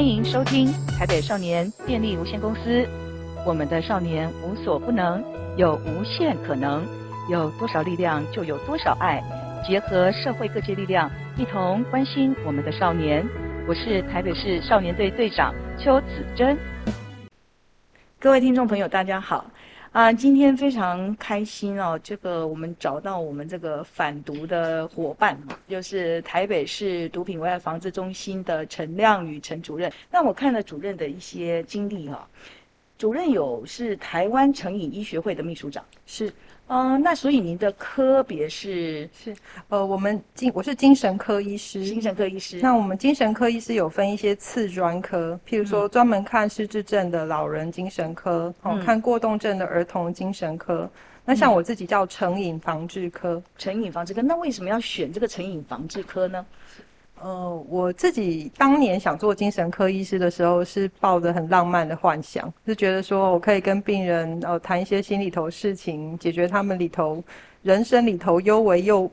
欢迎收听台北少年电力有限公司。我们的少年无所不能，有无限可能，有多少力量就有多少爱。结合社会各界力量，一同关心我们的少年。我是台北市少年队队长邱子珍。各位听众朋友，大家好。啊，今天非常开心哦！这个我们找到我们这个反毒的伙伴，就是台北市毒品危害防治中心的陈亮宇陈主任。那我看了主任的一些经历哈，主任有是台湾成瘾医学会的秘书长，是。嗯、呃，那所以您的科别是是，呃，我们精我是精神科医师，精神科医师。那我们精神科医师有分一些次专科，譬如说专门看失智症的老人精神科，哦、嗯，看过动症的儿童精神科。嗯、那像我自己叫成瘾防治科，成瘾防治科。那为什么要选这个成瘾防治科呢？呃，我自己当年想做精神科医师的时候，是抱着很浪漫的幻想，是觉得说我可以跟病人呃谈一些心里头事情，解决他们里头人生里头幽微又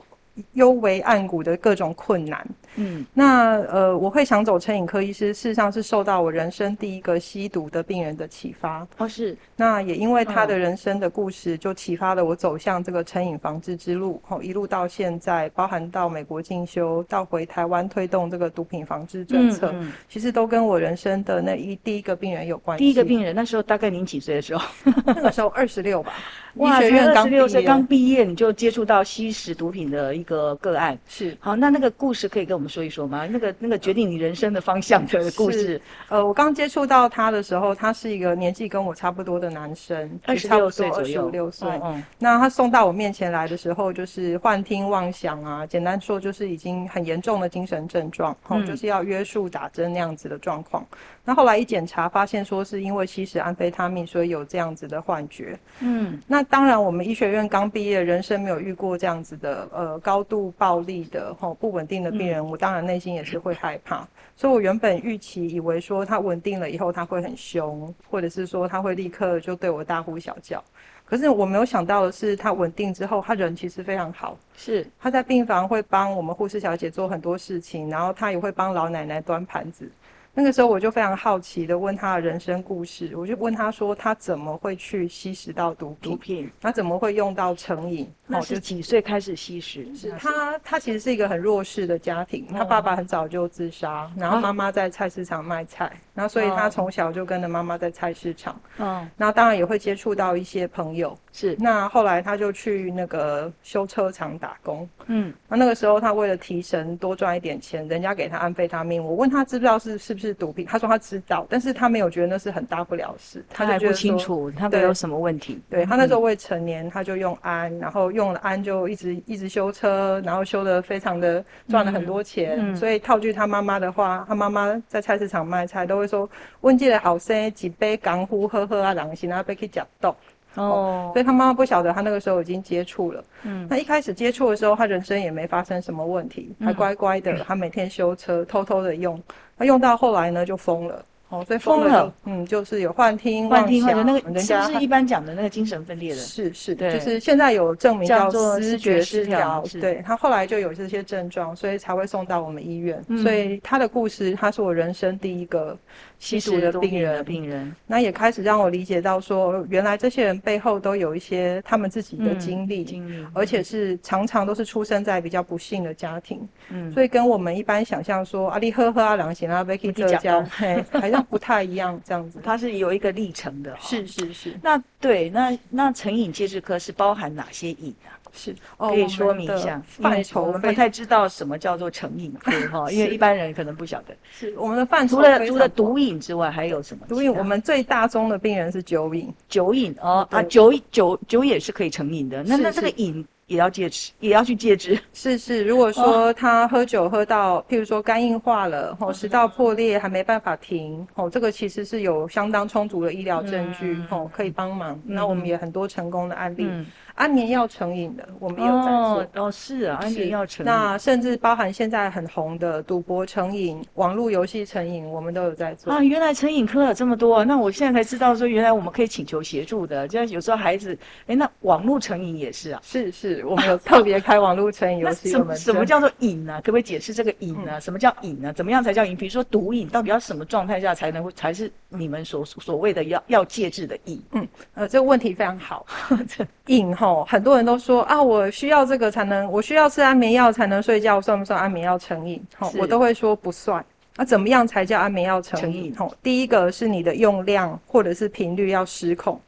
幽微暗谷的各种困难。嗯，那呃，我会想走成瘾科医师，事实上是受到我人生第一个吸毒的病人的启发。哦，是。那也因为他的人生的故事，就启发了我走向这个成瘾防治之路。哦，一路到现在，包含到美国进修，到回台湾推动这个毒品防治政策，嗯嗯、其实都跟我人生的那一第一个病人有关系。第一个病人那时候大概您几岁的时候？那个时候二十六吧。哇，医学院刚二十六岁刚毕业，你就接触到吸食毒品的一个个案。是。好，那那个故事可以跟我们说一说吗？那个那个决定你人生的方向的故事。呃，我刚接触到他的时候，他是一个年纪跟我差不多的男生，二十六岁左右，二十六岁。嗯，那他送到我面前来的时候，就是幻听妄想啊，简单说就是已经很严重的精神症状，嗯，就是要约束打针那样子的状况。那后来一检查，发现说是因为吸食安非他命，所以有这样子的幻觉。嗯，那当然，我们医学院刚毕业，人生没有遇过这样子的呃高度暴力的吼不稳定的病人，嗯，我当然内心也是。会害怕，所以我原本预期以为说他稳定了以后他会很凶，或者是说他会立刻就对我大呼小叫。可是我没有想到的是，他稳定之后，他人其实非常好。是他在病房会帮我们护士小姐做很多事情，然后他也会帮老奶奶端盘子。那个时候我就非常好奇的问他的人生故事，我就问他说他怎么会去吸食到毒品？毒品他怎么会用到成瘾？那是几岁开始吸食？是他他其实是一个很弱势的家庭，他爸爸很早就自杀，然后妈妈在菜市场卖菜，然后所以他从小就跟着妈妈在菜市场。嗯，然后当然也会接触到一些朋友。是，那后来他就去那个修车厂打工。嗯，那那个时候他为了提神多赚一点钱，人家给他安非他命。我问他知不知道是是不是毒品，他说他知道，但是他没有觉得那是很大不了事。他还不清楚他没有什么问题。对，他那时候未成年，他就用安，然后用了安就一直一直修车，然后修的非常的赚了很多钱。所以套句他妈妈的话，他妈妈在菜市场卖菜都会说：“问这个后生几杯港呼喝喝啊，狼心啊，被去夹到。”哦，所以他妈妈不晓得他那个时候已经接触了。嗯，那一开始接触的时候，他人生也没发生什么问题，还乖乖的。他每天修车，偷偷的用。他用到后来呢，就疯了。哦，所以疯了，嗯，就是有幻听、幻听，那个人家是不是一般讲的那个精神分裂的？是是，对，就是现在有证明叫做思觉失调。对，他后来就有这些症状，所以才会送到我们医院。嗯、所以他的故事，他是我人生第一个吸毒的病人。病人，那也开始让我理解到说，原来这些人背后都有一些他们自己的经历，经历，而且是常常都是出生在比较不幸的家庭。嗯，所以跟我们一般想象说，阿力呵呵啊，良心啊，被去浙江，嘿，还是。不太一样，这样子，它是有一个历程的。是是是。那对，那那成瘾戒治科是包含哪些瘾啊？是，可以说明一下。范畴我们不太知道什么叫做成瘾科哈，因为 一般人可能不晓得。是我们的范畴。除了除了毒瘾之外，还有什么？毒瘾，我们最大宗的病人是酒瘾。酒瘾哦啊，酒酒酒也是可以成瘾的。那那这个瘾。也要戒治，也要去戒治。是是，如果说他喝酒喝到，譬如说肝硬化了，吼食道破裂还没办法停，吼这个其实是有相当充足的医疗证据，吼可以帮忙。那我们也很多成功的案例。安眠药成瘾的，我们也有在做。哦，是啊，安眠药成瘾。那甚至包含现在很红的赌博成瘾、网络游戏成瘾，我们都有在做。啊，原来成瘾科有这么多，那我现在才知道说，原来我们可以请求协助的。就像有时候孩子，哎，那网络成瘾也是啊。是是。是我们有特别开网络成瘾游戏。什么什么叫做瘾呢？可不可以解释这个瘾呢？嗯、什么叫瘾呢？怎么样才叫瘾？比如说毒瘾，到底要什么状态下才能才是你们所所谓的要要戒治的瘾？嗯，呃，这个问题非常好。瘾吼，很多人都说啊，我需要这个才能，我需要吃安眠药才能睡觉，算不算安眠药成瘾？吼，我都会说不算。那、啊、怎么样才叫安眠药成瘾？吼，第一个是你的用量或者是频率要失控。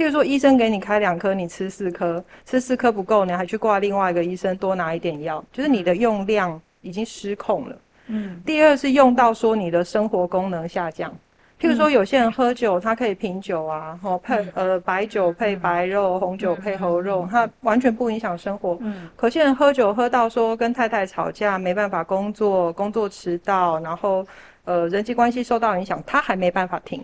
譬如说，医生给你开两颗，你吃四颗，吃四颗不够，你还去挂另外一个医生多拿一点药，就是你的用量已经失控了。嗯。第二是用到说你的生活功能下降。譬如说，有些人喝酒，他可以品酒啊，吼配呃白酒配白肉，红酒配红肉，他完全不影响生活。嗯。可些人喝酒喝到说跟太太吵架，没办法工作，工作迟到，然后呃人际关系受到影响，他还没办法停。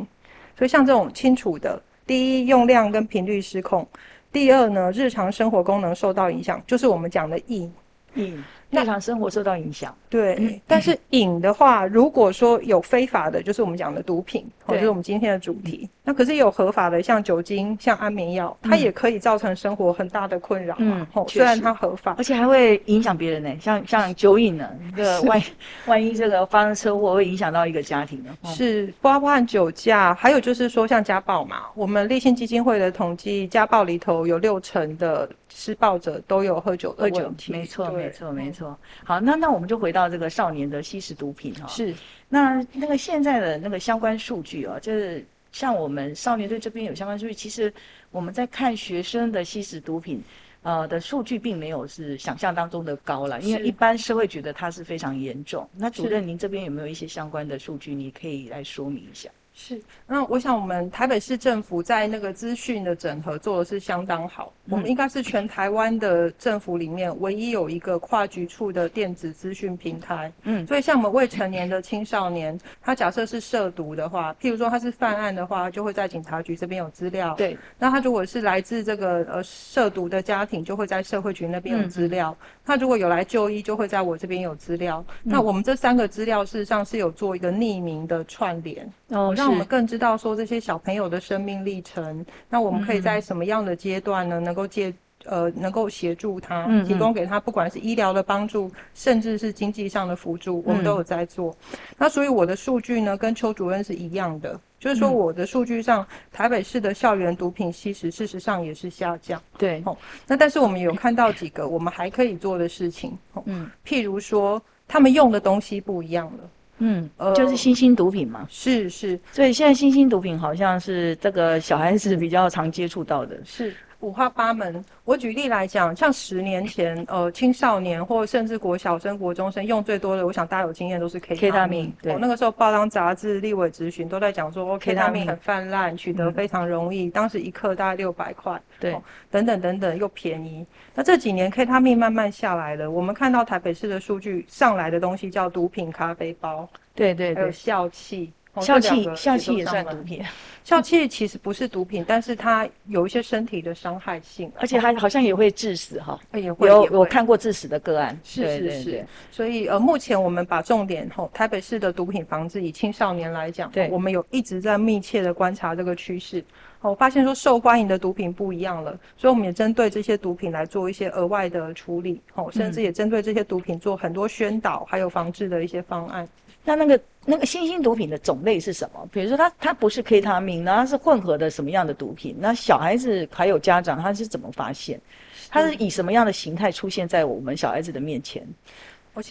所以像这种清楚的，第一用量跟频率失控，第二呢日常生活功能受到影响，就是我们讲的瘾。瘾。日常生活受到影响，对。嗯、但是瘾的话，如果说有非法的，就是我们讲的毒品，或者是我们今天的主题。嗯、那可是也有合法的，像酒精、像安眠药，它也可以造成生活很大的困扰。嗯，虽然它合法，而且还会影响别人呢。像像酒瘾呢，这个万 万一这个发生车祸，会影响到一个家庭呢。是，包括酒驾，还有就是说像家暴嘛。我们立信基金会的统计，家暴里头有六成的施暴者都有喝酒的问题。没错，没错，没错。好，那那我们就回到这个少年的吸食毒品哈。是，那那个现在的那个相关数据啊，就是像我们少年队这边有相关数据，其实我们在看学生的吸食毒品，呃的数据并没有是想象当中的高了，因为一般社会觉得它是非常严重。那主任，您这边有没有一些相关的数据，你可以来说明一下？是，那我想我们台北市政府在那个资讯的整合做的是相当好，嗯、我们应该是全台湾的政府里面唯一有一个跨局处的电子资讯平台。嗯，所以像我们未成年的青少年，他假设是涉毒的话，譬如说他是犯案的话，就会在警察局这边有资料。对，那他如果是来自这个呃涉毒的家庭，就会在社会局那边有资料。嗯、他如果有来就医，就会在我这边有资料。嗯、那我们这三个资料事实上是有做一个匿名的串联。哦，那我们更知道说这些小朋友的生命历程，那我们可以在什么样的阶段呢？能够借呃，能够协助他，提供给他，不管是医疗的帮助，甚至是经济上的辅助，我们都有在做。嗯、那所以我的数据呢，跟邱主任是一样的，就是说我的数据上，嗯、台北市的校园毒品吸食事实上也是下降。对，哦，那但是我们有看到几个我们还可以做的事情，哦、嗯，譬如说他们用的东西不一样了。嗯，呃，就是新兴毒品嘛，是是，所以现在新兴毒品好像是这个小孩子比较常接触到的，是。五花八门。我举例来讲，像十年前，呃，青少年或甚至国小生、国中生用最多的，我想大家有经验都是 K 他命。对、哦，那个时候报章杂志、立委咨询都在讲说，K 他命很泛滥，取得非常容易，嗯、当时一克大概六百块。对、哦，等等等等，又便宜。那这几年 K 他命慢慢下来了，我们看到台北市的数据上来的东西叫毒品咖啡包。对对对，还有笑气。笑气，笑气也算毒品。笑气其实不是毒品，但是它有一些身体的伤害性，而且还好像也会致死哈。也会有我看过致死的个案。是是是。所以呃，目前我们把重点吼，台北市的毒品防治以青少年来讲，对，我们有一直在密切的观察这个趋势。我发现说受欢迎的毒品不一样了，所以我们也针对这些毒品来做一些额外的处理，吼，甚至也针对这些毒品做很多宣导，还有防治的一些方案。那那个那个新兴毒品的种类是什么？比如说它它不是 K 他命，那它是混合的什么样的毒品？那小孩子还有家长他是怎么发现？他是以什么样的形态出现在我们小孩子的面前？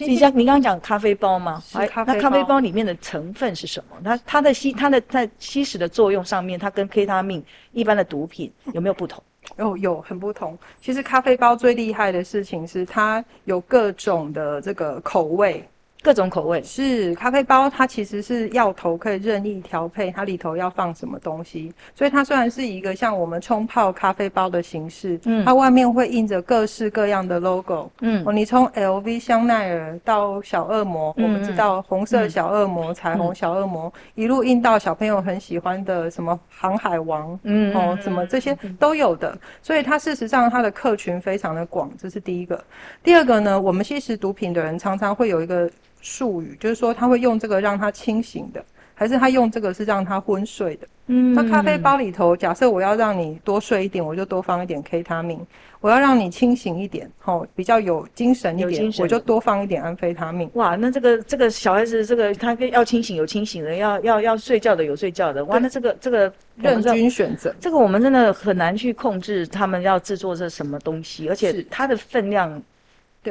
你像你刚刚讲咖啡包吗？咖啡包。那咖啡包里面的成分是什么？它它的吸它的在吸食的作用上面，它跟 K 他命一般的毒品有没有不同？有有很不同。其实咖啡包最厉害的事情是它有各种的这个口味。各种口味是咖啡包，它其实是药头可以任意调配，它里头要放什么东西。所以它虽然是一个像我们冲泡咖啡包的形式，嗯，它外面会印着各式各样的 logo，嗯，哦，你从 LV 香奈儿到小恶魔，嗯、我们知道红色小恶魔、嗯、彩虹小恶魔，嗯、一路印到小朋友很喜欢的什么航海王，嗯，哦，什么这些都有的。所以它事实上它的客群非常的广，这是第一个。第二个呢，我们吸食毒品的人常常会有一个。术语就是说，他会用这个让他清醒的，还是他用这个是让他昏睡的？嗯，那咖啡包里头，假设我要让你多睡一点，我就多放一点 K 他命；我要让你清醒一点，吼，比较有精神一点，我就多放一点安非他命。哇，那这个这个小孩子，这个他要清醒有清醒的，要要要睡觉的有睡觉的。哇，那这个这个任君选择，这个我们真的很难去控制他们要制作这什么东西，而且它的分量。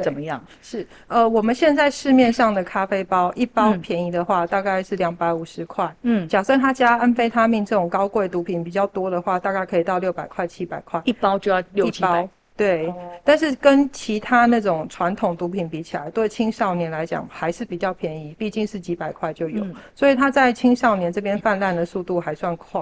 怎么样？是呃，我们现在市面上的咖啡包，一包便宜的话，嗯、大概是两百五十块。嗯，假设它加安非他命这种高贵毒品比较多的话，大概可以到六百块、七百块。一包就要六七百。对，哦、但是跟其他那种传统毒品比起来，对青少年来讲还是比较便宜，毕竟是几百块就有，嗯、所以它在青少年这边泛滥的速度还算快。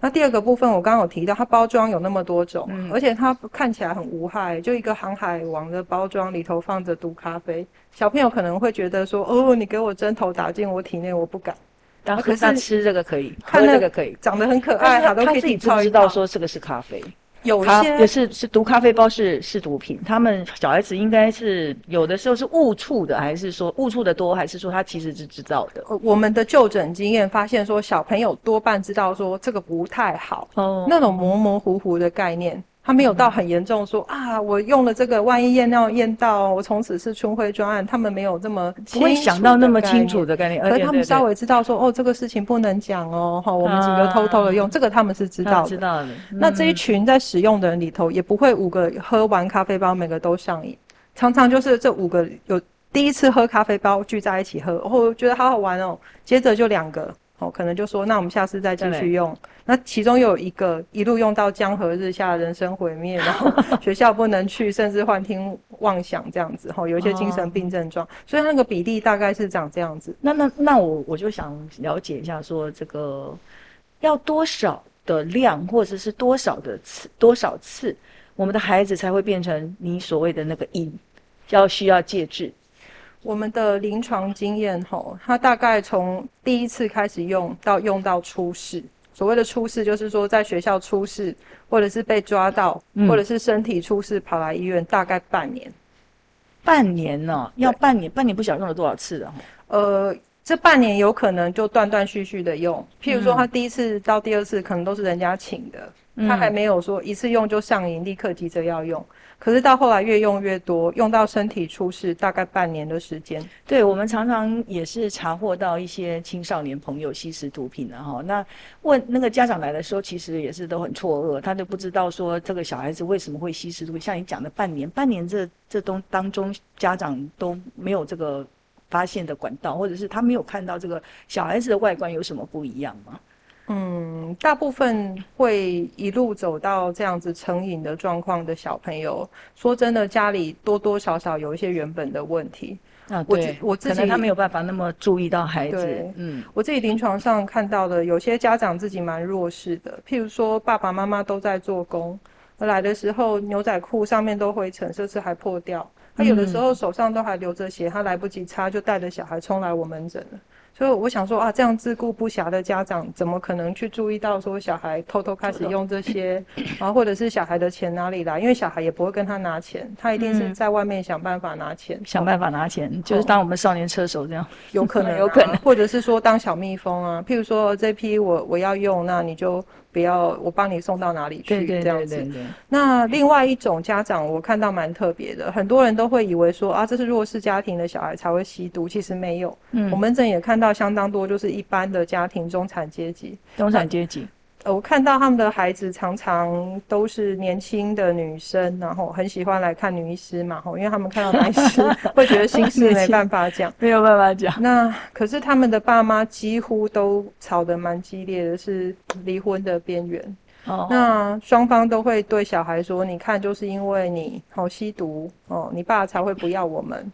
那第二个部分，我刚刚有提到，它包装有那么多种，嗯、而且它看起来很无害，就一个航海王的包装里头放着毒咖啡，小朋友可能会觉得说，哦，你给我针头打进我体内，我不敢。然后可是他吃这个可以，喝这个可以，长得很可爱，他都可以自己知道说这个是咖啡。有些也是是毒咖啡包是是毒品，他们小孩子应该是有的时候是误触的，还是说误触的多，还是说他其实是知道的？我们的就诊经验发现说，小朋友多半知道说这个不太好，哦，那种模模糊糊的概念。他没有到很严重说，说、嗯、啊，我用了这个，万一验尿验到，我从此是春晖专案。他们没有这么不会想到那么清楚的概念，而他们稍微知道说，哦，这个事情不能讲哦，好，我们几个偷偷的用，啊、这个他们是知道的。知道的。嗯、那这一群在使用的人里头，也不会五个喝完咖啡包每个都上瘾，常常就是这五个有第一次喝咖啡包聚在一起喝，哦，觉得好好玩哦，接着就两个。哦，可能就说，那我们下次再继续用。那其中又有一个一路用到江河日下，人生毁灭，然后 学校不能去，甚至幻听妄想这样子。哈，有一些精神病症状，哦、所以那个比例大概是长这样子。那那那我我就想了解一下，说这个要多少的量，或者是多少的次，多少次，我们的孩子才会变成你所谓的那个瘾，要需要戒治。我们的临床经验，吼，他大概从第一次开始用到用到出事，所谓的出事就是说在学校出事，或者是被抓到，嗯、或者是身体出事跑来医院，大概半年。半年呢、哦？要半年？半年不晓得用了多少次了？呃，这半年有可能就断断续续的用，譬如说他第一次到第二次可能都是人家请的，嗯、他还没有说一次用就上瘾，立刻急着要用。可是到后来越用越多，用到身体出事，大概半年的时间。对，我们常常也是查获到一些青少年朋友吸食毒品的哈。那问那个家长来的时候，其实也是都很错愕，他就不知道说这个小孩子为什么会吸食毒品。像你讲的半年，半年这这东当中，家长都没有这个发现的管道，或者是他没有看到这个小孩子的外观有什么不一样吗？嗯，大部分会一路走到这样子成瘾的状况的小朋友，说真的，家里多多少少有一些原本的问题啊。对，我自己可能他没有办法那么注意到孩子。嗯，我自己临床上看到的，有些家长自己蛮弱势的，譬如说爸爸妈妈都在做工，来的时候牛仔裤上面都灰尘，甚至还破掉。他有的时候手上都还流着血，他来不及擦，就带着小孩冲来我门诊了。所以我想说啊，这样自顾不暇的家长，怎么可能去注意到说小孩偷偷开始用这些，然后或者是小孩的钱哪里来？因为小孩也不会跟他拿钱，他一定是在外面想办法拿钱，嗯、想办法拿钱，就是当我们少年车手这样，有可能，有可能，或者是说当小蜜蜂啊，譬如说这批我我要用，那你就。不要，我帮你送到哪里去？这样子。那另外一种家长，我看到蛮特别的，很多人都会以为说啊，这是弱势家庭的小孩才会吸毒，其实没有。嗯，我们诊也看到相当多，就是一般的家庭，中产阶级。中产阶级。呃，我看到他们的孩子常常都是年轻的女生，然后很喜欢来看女医师嘛，吼，因为他们看到男医师会觉得心事 没办法讲，没有办法讲。那可是他们的爸妈几乎都吵得蛮激烈的，是离婚的边缘。哦，那双方都会对小孩说：“你看，就是因为你好吸毒哦，你爸才会不要我们。”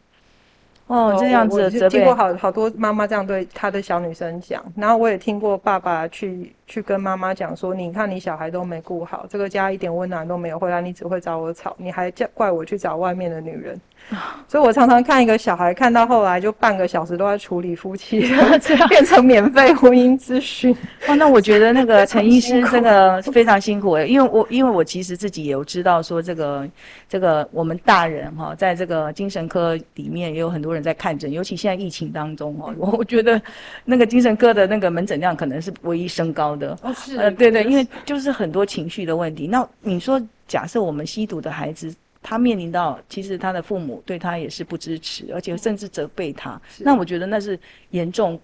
哦，这样子，我就听过好好多妈妈这样对她的小女生讲，然后我也听过爸爸去去跟妈妈讲说，你看你小孩都没顾好，这个家一点温暖都没有，回来你只会找我吵，你还叫怪我去找外面的女人。所以，我常常看一个小孩，看到后来就半个小时都在处理夫妻 变成免费婚姻咨询。哦，那我觉得那个陈医师这个非常辛苦诶，因为我因为我其实自己也有知道说这个这个我们大人哈，在这个精神科里面也有很多人在看诊，尤其现在疫情当中哦，我我觉得那个精神科的那个门诊量可能是唯一升高要的。哦，是，呃，对对，因为就是很多情绪的问题。那你说，假设我们吸毒的孩子，他面临到其实他的父母对他也是不支持，而且甚至责备他，那我觉得那是严重。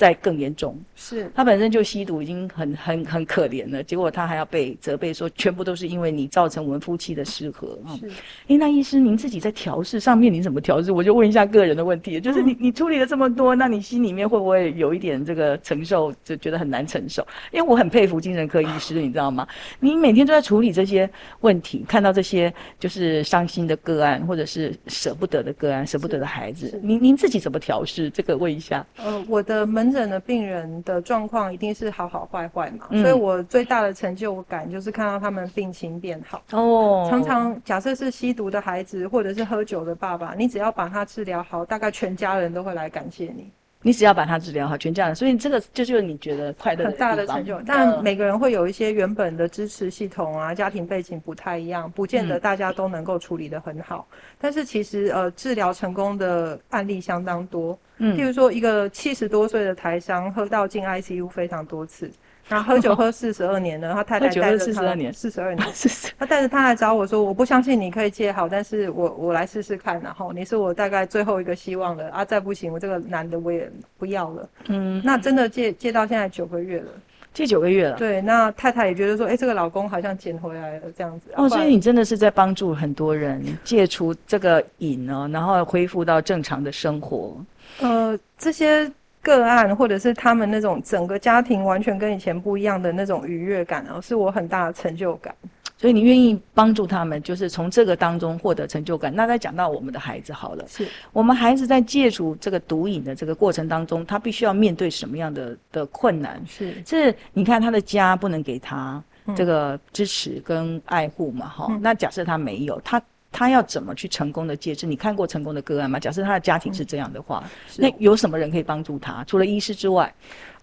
再更严重，是他本身就吸毒，已经很很很可怜了。结果他还要被责备说，全部都是因为你造成我们夫妻的失和啊。是，哎，那医师您自己在调试上面，您怎么调试？我就问一下个人的问题，就是你你处理了这么多，那你心里面会不会有一点这个承受，就觉得很难承受？因为我很佩服精神科医师，你知道吗？你每天都在处理这些问题，看到这些就是伤心的个案，或者是舍不得的个案，舍不得的孩子，您您自己怎么调试？这个问一下。呃，我的门。门诊的病人的状况一定是好好坏坏嘛，嗯、所以我最大的成就感就是看到他们病情变好。哦，常常假设是吸毒的孩子，或者是喝酒的爸爸，你只要把他治疗好，大概全家人都会来感谢你。你只要把它治疗好，全家人，所以这个这就是你觉得快乐的很大的成就。但每个人会有一些原本的支持系统啊，家庭背景不太一样，不见得大家都能够处理得很好。嗯、但是其实呃，治疗成功的案例相当多。嗯，譬如说一个七十多岁的台商，喝到进 ICU 非常多次。然后喝酒喝四十二年了，他太太带着他四十二年，四十二年，他带着他来找我说：“我不相信你可以戒好，但是我我来试试看。然后你是我大概最后一个希望了啊！再不行，我这个男的我也不要了。”嗯，那真的戒戒到现在九个月了，戒九个月了。对，那太太也觉得说：“哎，这个老公好像捡回来了这样子。”哦，所以你真的是在帮助很多人戒除这个瘾哦，然后恢复到正常的生活。呃，这些。个案，或者是他们那种整个家庭完全跟以前不一样的那种愉悦感哦，是我很大的成就感。所以你愿意帮助他们，就是从这个当中获得成就感。那再讲到我们的孩子好了，是我们孩子在戒除这个毒瘾的这个过程当中，他必须要面对什么样的的困难？是，是你看他的家不能给他这个支持跟爱护嘛？哈、嗯，那假设他没有他。他要怎么去成功的戒治？你看过成功的个案吗？假设他的家庭是这样的话，嗯、那有什么人可以帮助他？除了医师之外，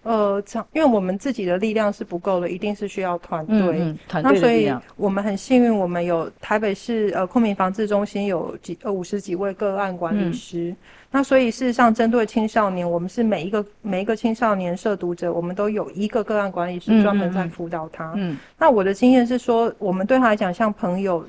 呃，因为我们自己的力量是不够的，一定是需要团队。嗯，嗯，团队的力量。所以我们很幸运，我们有台北市呃昆明防治中心有几呃五十几位个案管理师。嗯、那所以事实上，针对青少年，我们是每一个每一个青少年涉毒者，我们都有一个个案管理师专门在辅导他。嗯，嗯，那我的经验是说，我们对他来讲像朋友。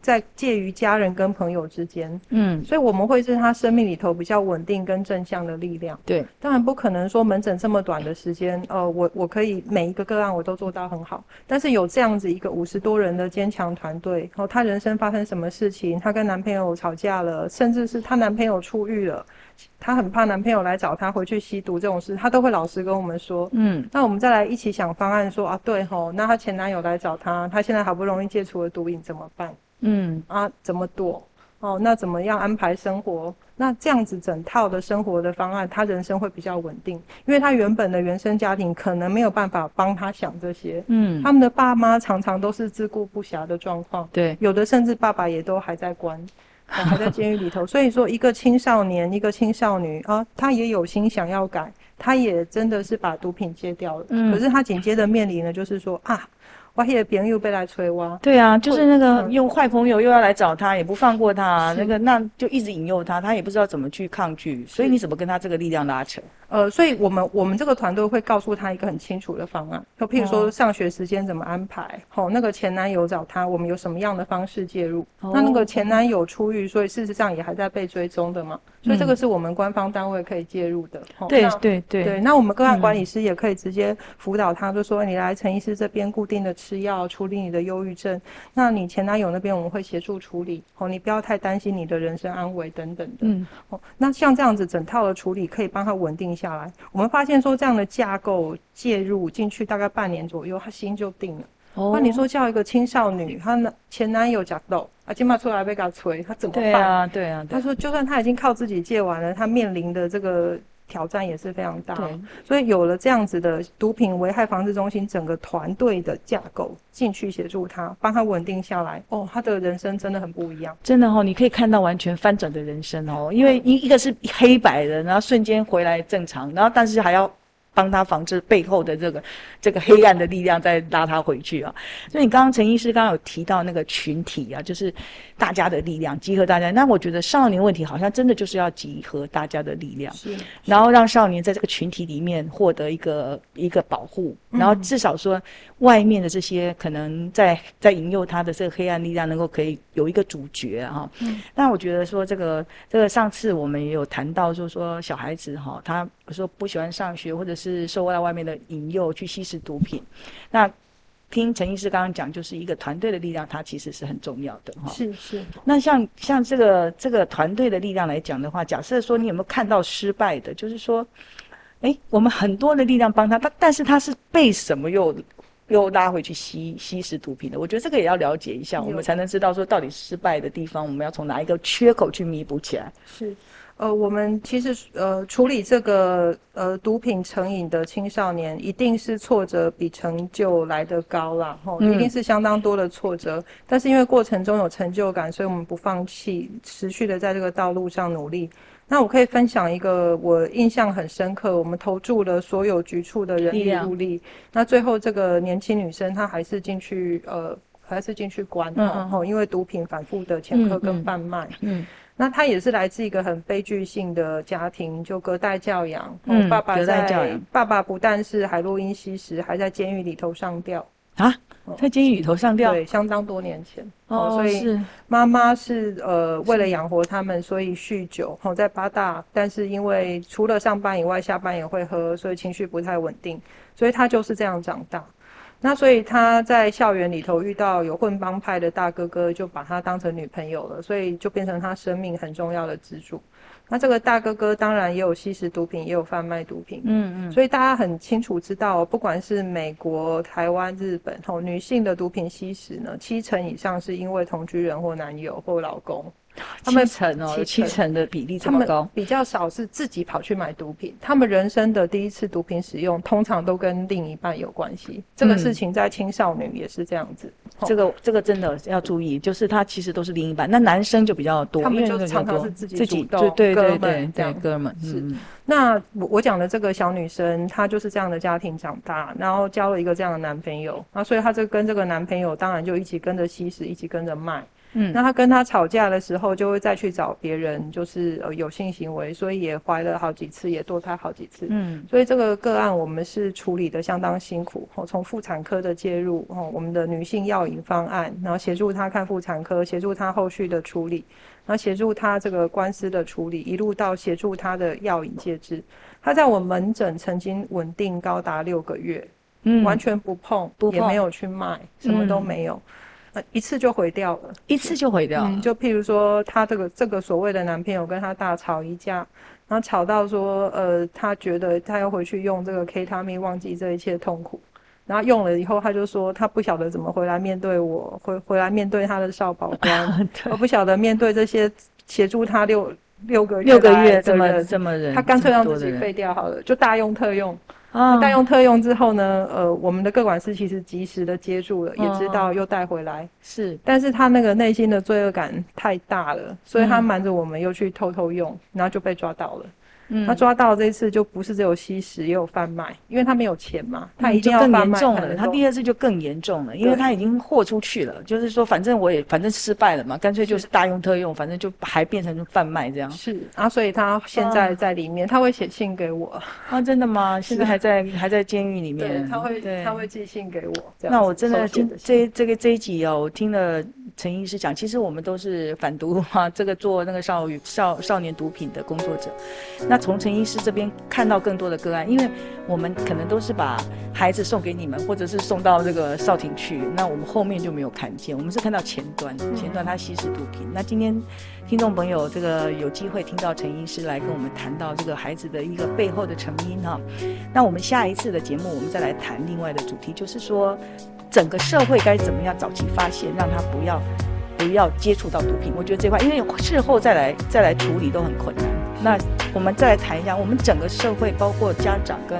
在介于家人跟朋友之间，嗯，所以我们会是他生命里头比较稳定跟正向的力量。对，当然不可能说门诊这么短的时间，呃，我我可以每一个个案我都做到很好。但是有这样子一个五十多人的坚强团队，然后她人生发生什么事情，她跟男朋友吵架了，甚至是他男朋友出狱了，他很怕男朋友来找她回去吸毒这种事，她都会老实跟我们说。嗯，那我们再来一起想方案说，说啊，对吼，那她前男友来找她，她现在好不容易戒除了毒瘾，怎么办？嗯啊，怎么躲？哦，那怎么样安排生活？那这样子整套的生活的方案，他人生会比较稳定，因为他原本的原生家庭可能没有办法帮他想这些。嗯，他们的爸妈常常都是自顾不暇的状况。对，有的甚至爸爸也都还在关，啊、还在监狱里头。所以说，一个青少年，一个青少女啊，他也有心想要改，他也真的是把毒品戒掉了。嗯，可是他紧接着面临的就是说啊。我也别人又被来催挖，对啊，就是那个用坏朋友又要来找他，也不放过他，那个那就一直引诱他，他也不知道怎么去抗拒，所以你怎么跟他这个力量拉扯？呃，所以我们我们这个团队会告诉他一个很清楚的方案，就譬如说上学时间怎么安排，好、哦，那个前男友找他，我们有什么样的方式介入？哦、那那个前男友出狱，所以事实上也还在被追踪的嘛，所以这个是我们官方单位可以介入的。嗯哦、对对对对，那我们个案管理师也可以直接辅导他，就说你来陈医师这边固定的吃药处理你的忧郁症，那你前男友那边我们会协助处理，哦，你不要太担心你的人身安危等等的。嗯，哦，那像这样子整套的处理可以帮他稳定下来，我们。发现说这样的架构介入进去大概半年左右，他心就定了。哦，那你说叫一个青少女，她男前男友假斗啊，金马出来被他催，他怎么办？对啊，对啊。他说，就算他已经靠自己戒完了，他面临的这个挑战也是非常大。所以有了这样子的毒品危害防治中心整个团队的架构进去协助他，帮他稳定下来。哦，他的人生真的很不一样。真的哦，你可以看到完全翻转的人生哦，因为一一个是黑白的，然后瞬间回来正常，然后但是还要。帮他防治背后的这个这个黑暗的力量，再拉他回去啊。所以你刚刚陈医师刚刚有提到那个群体啊，就是大家的力量，集合大家。那我觉得少年问题好像真的就是要集合大家的力量，是，然后让少年在这个群体里面获得一个一个保护，然后至少说外面的这些可能在在引诱他的这个黑暗力量能够可以有一个主角哈。嗯。那我觉得说这个这个上次我们也有谈到，就是说小孩子哈，他比如说不喜欢上学或者是。是受到外面的引诱去吸食毒品，那听陈医师刚刚讲，就是一个团队的力量，它其实是很重要的哈。是是。那像像这个这个团队的力量来讲的话，假设说你有没有看到失败的？就是说，哎，我们很多的力量帮他，他但是他是被什么又又拉回去吸吸食毒品的？我觉得这个也要了解一下，我们才能知道说到底失败的地方，我们要从哪一个缺口去弥补起来。是。呃，我们其实呃处理这个呃毒品成瘾的青少年，一定是挫折比成就来得高啦，吼、嗯，一定是相当多的挫折。但是因为过程中有成就感，所以我们不放弃，持续的在这个道路上努力。那我可以分享一个我印象很深刻，我们投注了所有局处的人力物力，那最后这个年轻女生她还是进去呃还是进去关，然后、嗯、因为毒品反复的前科跟贩卖，嗯。嗯那他也是来自一个很悲剧性的家庭，就隔代教养。嗯，爸爸在，爸爸不但是海洛因吸食，还在监狱里头上吊啊，在监狱里头上吊，对，相当多年前。哦，所以妈妈是呃为了养活他们，所以酗酒。哦，在八大，但是因为除了上班以外，下班也会喝，所以情绪不太稳定，所以他就是这样长大。那所以他在校园里头遇到有混帮派的大哥哥，就把他当成女朋友了，所以就变成他生命很重要的支柱。那这个大哥哥当然也有吸食毒品，也有贩卖毒品。嗯嗯。所以大家很清楚知道，不管是美国、台湾、日本，吼，女性的毒品吸食呢，七成以上是因为同居人或男友或老公。他们七成哦，七成的比例这么高，比较少是自己跑去买毒品。他们人生的第一次毒品使用，通常都跟另一半有关系。这个事情在青少年也是这样子。这个这个真的要注意，就是他其实都是另一半。那男生就比较多，他们就常常是自己主动对对对对这样哥们是。那我我讲的这个小女生，她就是这样的家庭长大，然后交了一个这样的男朋友，那所以她就跟这个男朋友当然就一起跟着吸食，一起跟着卖。嗯，那他跟他吵架的时候，就会再去找别人，就是呃有性行为，所以也怀了好几次，也堕胎好几次。嗯，所以这个个案我们是处理的相当辛苦。哦，从妇产科的介入，哦，我们的女性药引方案，然后协助他看妇产科，协助他后续的处理，然后协助他这个官司的处理，一路到协助他的药引介质。他在我门诊曾经稳定高达六个月，嗯，完全不碰，不碰，也没有去卖，什么都没有。嗯一次就毁掉了，一次就毁掉了。嗯，就譬如说，她这个这个所谓的男朋友跟她大吵一架，然后吵到说，呃，她觉得她要回去用这个 K 他命忘记这一切痛苦，然后用了以后，她就说她不晓得怎么回来面对我，回回来面对她的少保 官，我不晓得面对这些协助她六六个月六个月这么这么人，她干脆让自己废掉好了，就大用特用。啊，代用特用之后呢，呃，我们的各管师其实及时的接住了，哦、也知道又带回来，是，但是他那个内心的罪恶感太大了，所以他瞒着我们又去偷偷用，然后就被抓到了。嗯，他抓到这次就不是只有吸食，也有贩卖，因为他没有钱嘛，他一定要贩卖。更严重了，他第二次就更严重了，因为他已经豁出去了，就是说反正我也反正失败了嘛，干脆就是大用特用，反正就还变成贩卖这样。是啊，所以他现在在里面，他会写信给我。啊，真的吗？现在还在还在监狱里面。对，他会他会寄信给我。那我真的听这这个这一集哦，我听了陈医师讲，其实我们都是反毒哈，这个做那个少少少年毒品的工作者，那。从陈医师这边看到更多的个案，因为我们可能都是把孩子送给你们，或者是送到这个少庭去，那我们后面就没有看见，我们是看到前端，前端他吸食毒品。那今天听众朋友这个有机会听到陈医师来跟我们谈到这个孩子的一个背后的成因哈，那我们下一次的节目我们再来谈另外的主题，就是说整个社会该怎么样早期发现，让他不要不要接触到毒品。我觉得这块因为事后再来再来处理都很困难。那我们再来谈一下，我们整个社会，包括家长、跟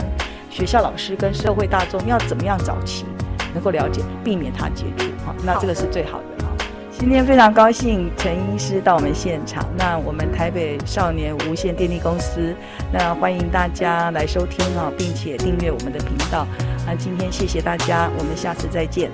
学校老师、跟社会大众，要怎么样早期能够了解，避免他接触哈？那这个是最好的哈。今天非常高兴陈医师到我们现场。那我们台北少年无线电力公司，那欢迎大家来收听哈，并且订阅我们的频道。那今天谢谢大家，我们下次再见。